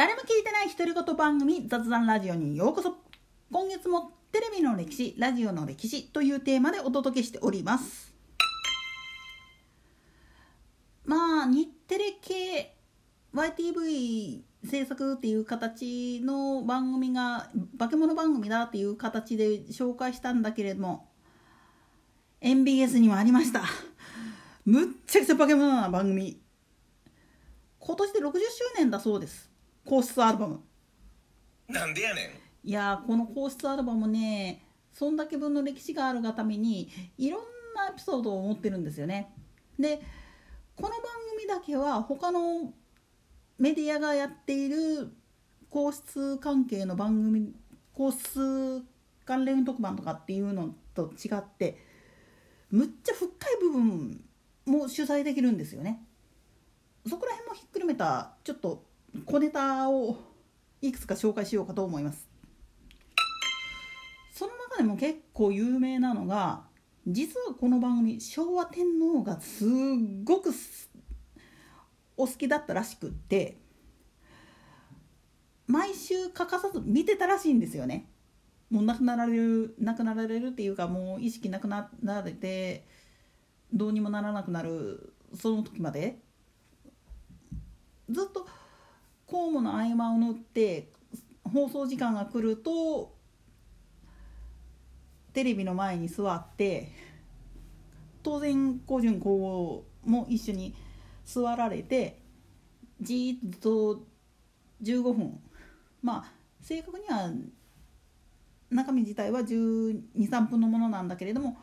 誰も聞いてない独り言番組雑談ラジオにようこそ。今月もテレビの歴史ラジオの歴史というテーマでお届けしております。まあ日テレ系 YTV 制作っていう形の番組が化け物番組だっていう形で紹介したんだけれども MBS にもありました。むっちゃくちゃ化け物な番組。今年で60周年だそうです。皇室アルバム。なんでやねん。いやーこの皇室アルバムねそんだけ分の歴史があるがためにいろんなエピソードを持ってるんですよね。でこの番組だけは他のメディアがやっている皇室関係の番組皇室関連特番とかっていうのと違ってむっちゃ深い部分も取材できるんですよね。そこら辺もひっくるめたちょっと小ネタをいくつか紹介しようかと思います。その中でも結構有名なのが実はこの番組昭和天皇がすっごくお好きだったらしくって毎週欠かさず見てたらしいんですよね。もう亡くなられる亡くなられるっていうかもう意識なくなられてどうにもならなくなるその時まで。ずっと公務の合間を縫って放送時間が来るとテレビの前に座って当然高順皇后も一緒に座られてじっと15分まあ正確には中身自体は1 2 3分のものなんだけれども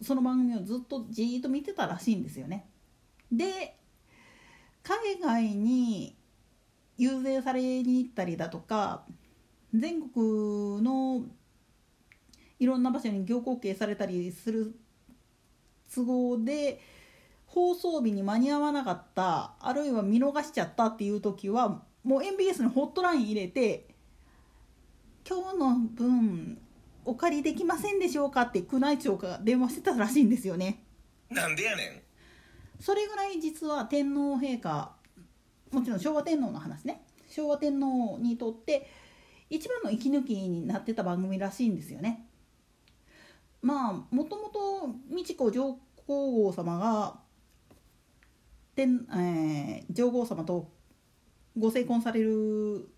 その番組をずっとじっと見てたらしいんですよね。で海外に遊説されに行ったりだとか全国のいろんな場所に行後継されたりする都合で放送日に間に合わなかったあるいは見逃しちゃったっていう時はもう MBS のホットライン入れて「今日の分お借りできませんでしょうか?」って宮内庁が電話してたらしいんですよね。なんでやねんそれぐらい実は天皇陛下もちろん昭和天皇の話ね昭和天皇にとって一番の息抜きになってた番組らしいんですよね。まあもともと美智子上皇后様が天、えー、上皇様とご成婚される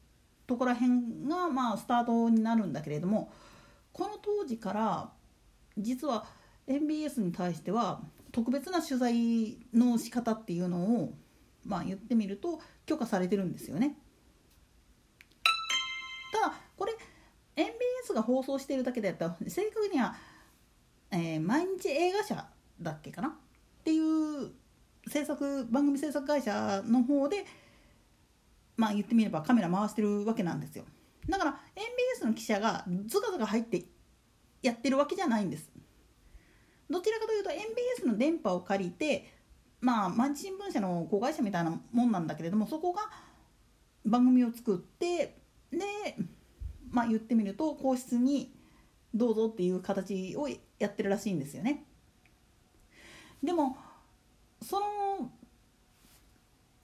ところらへんがまあスタートになるんだけれどもこの当時から実は MBS に対しては特別な取材の仕方っていうのをまあ言ってみると許可されてるんですよね。ただこれ MBS が放送してるだけでやったら正確には、えー、毎日映画社だっけかな？っていう制作番組制作会社の方でまあ言ってみればカメラ回してるわけなんですよ。だから MBS の記者がズカズカ入ってやってるわけじゃないんです。どちらかというと MBS の電波を借りてまあ毎日新聞社の子会社みたいなもんなんだけれどもそこが番組を作ってでまあ言ってみると皇室にどうぞっていう形をやってるらしいんですよね。でもその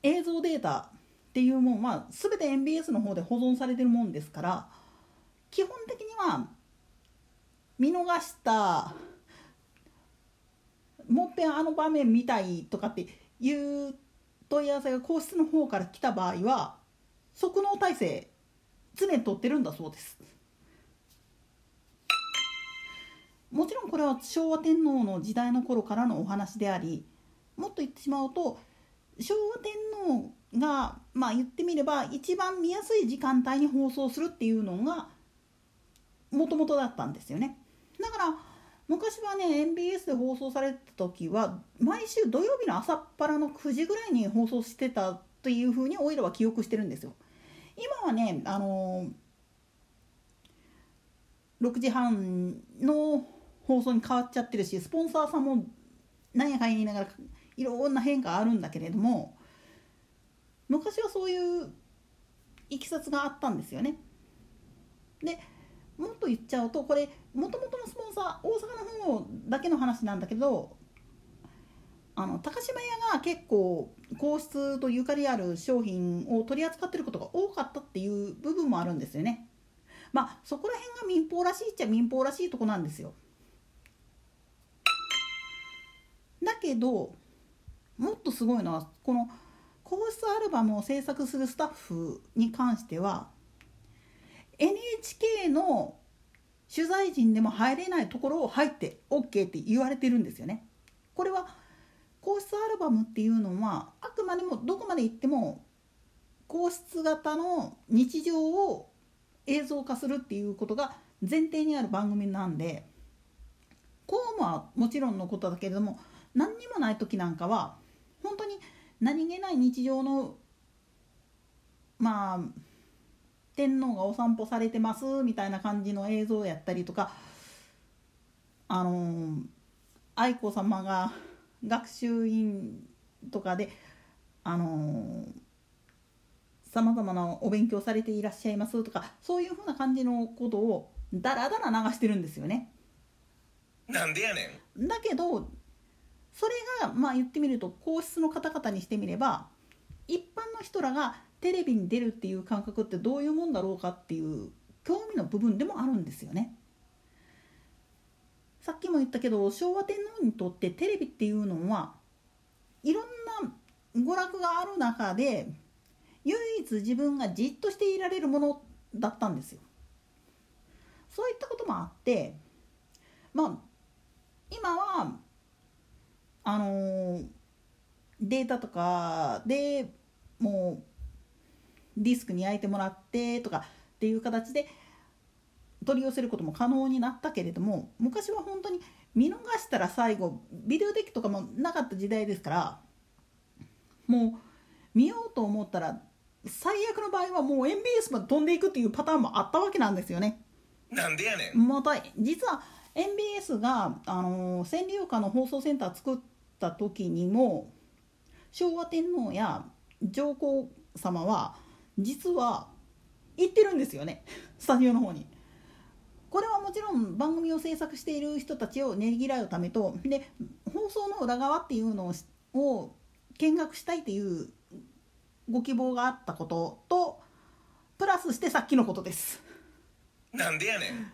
映像データっていうもんは全て MBS の方で保存されてるもんですから基本的には見逃したもっぺんあの場面見たいとかっていう問い合わせが皇室の方から来た場合は即納体制常に取ってるんだそうです。もちろんこれは昭和天皇の時代の頃からのお話でありもっと言ってしまうと昭和天皇がまあ言ってみれば一番見やすい時間帯に放送するっていうのがもともとだったんですよね。だから昔はね MBS で放送された時は毎週土曜日の朝っぱらの9時ぐらいに放送してたというふうにおいらは記憶してるんですよ今はねあの6時半の放送に変わっちゃってるしスポンサーさんも何やかんや言いながらいろんな変化あるんだけれども昔はそういういきさつがあったんですよね。でもっと言っちゃうとこれもともとのスポンサー大阪の方だけの話なんだけどあの高島屋が結構皇室とゆかりある商品を取り扱ってることが多かったっていう部分もあるんですよね。まあそこら辺が民放らしいっちゃ民放らしいとこなんですよ。だけどもっとすごいのはこの皇室アルバムを制作するスタッフに関しては NHK の取材陣でも入れないところを入って OK って言われてるんですよね。これは皇室アルバムっていうのはあくまでもどこまで行っても皇室型の日常を映像化するっていうことが前提にある番組なんで公務はもちろんのことだけれども何にもない時なんかは本当に何気ない日常のまあ天皇がお散歩されてますみたいな感じの映像やったりとかあの愛子さまが学習院とかであのさまざまなお勉強されていらっしゃいますとかそういうふうな感じのことをだらだら流してるんですよね。なんでやねんだけどそれがまあ言ってみると皇室の方々にしてみれば一般の人らがテレビに出るっていう感覚ってどういうもんだろうかっていう興味の部分でもあるんですよね。さっきも言ったけど昭和天皇にとってテレビっていうのはいろんな娯楽がある中で唯一自分がじっとしていられるものだったんですよ。そういったこともあってまあ今はあのー、データとかでもうディスクに焼いてもらってとかっていう形で取り寄せることも可能になったけれども昔は本当に見逃したら最後ビデオデッキとかもなかった時代ですからもう見ようと思ったら最悪の場合はもう MBS まで飛んでいくっていうパターンもあったわけなんですよね。なんでやねんまた実は MBS が、あのー、川柳歌の放送センター作った時にも昭和天皇や上皇様は実は行ってるんですよね スタジオの方に。これはもちろん番組を制作している人たちをねぎらうためとで放送の裏側っていうのを見学したいっていうご希望があったこととプラスしてさっきのことです。なんでやねん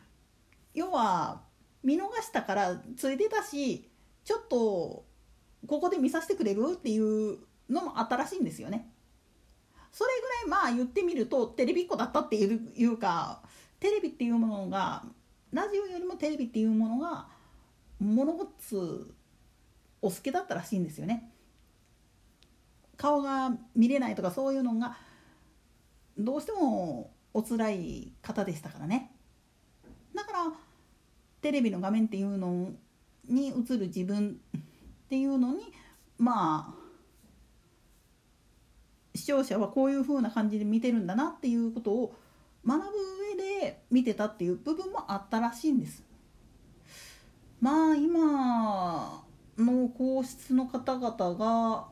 要は見逃したからついてたしちょっとここで見させてくれるっていうのもあったらしいんですよね。それぐらいまあ言ってみるとテレビっ子だったっていうかテレビっていうものがラジオよりもテレビっていうものが物事お好きだったらしいんですよね。顔が見れないとかそういうのがどうしてもお辛い方でしたからね。だからテレビの画面っていうのに映る自分っていうのにまあ視聴者はこういう風な感じで見てるんだなっていうことを学ぶ上で見てたっていう部分もあったらしいんです。まあ今の皇室の方々が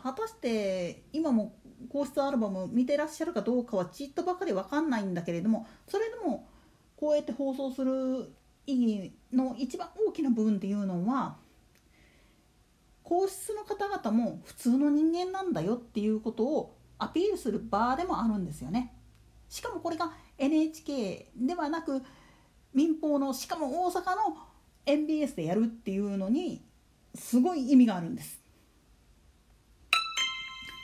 果たして今も皇室アルバム見てらっしゃるかどうかはちっとばかり分かんないんだけれどもそれでもこうやって放送する意義の一番大きな部分っていうのは皇室の方々も普通の人間なんだよっていうことをアピールする場でもあるんですよね。しかもこれが NHK ではなく民放のしかも大阪の MBS でやるっていうのにすごい意味があるんです。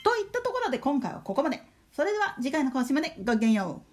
といったところで今回はここまで。それでは次回の更新までごきげんよう。